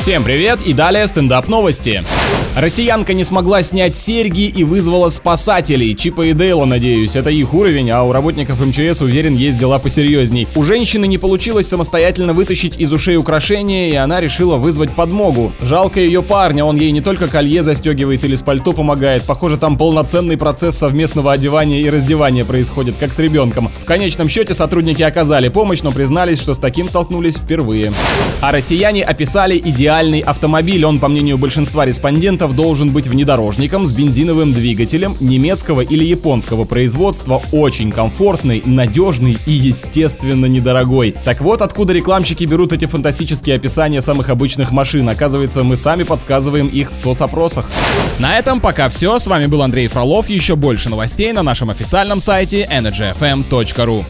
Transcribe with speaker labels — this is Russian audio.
Speaker 1: Всем привет и далее стендап новости. Россиянка не смогла снять серьги и вызвала спасателей. Чипа и Дейла, надеюсь, это их уровень, а у работников МЧС, уверен, есть дела посерьезней. У женщины не получилось самостоятельно вытащить из ушей украшения, и она решила вызвать подмогу. Жалко ее парня, он ей не только колье застегивает или с пальто помогает, похоже, там полноценный процесс совместного одевания и раздевания происходит, как с ребенком. В конечном счете сотрудники оказали помощь, но признались, что с таким столкнулись впервые. А россияне описали идеальный автомобиль. Он, по мнению большинства респондентов, должен быть внедорожником с бензиновым двигателем немецкого или японского производства, очень комфортный, надежный и, естественно, недорогой. Так вот, откуда рекламщики берут эти фантастические описания самых обычных машин. Оказывается, мы сами подсказываем их в соцопросах. На этом пока все. С вами был Андрей Фролов. Еще больше новостей на нашем официальном сайте energyfm.ru.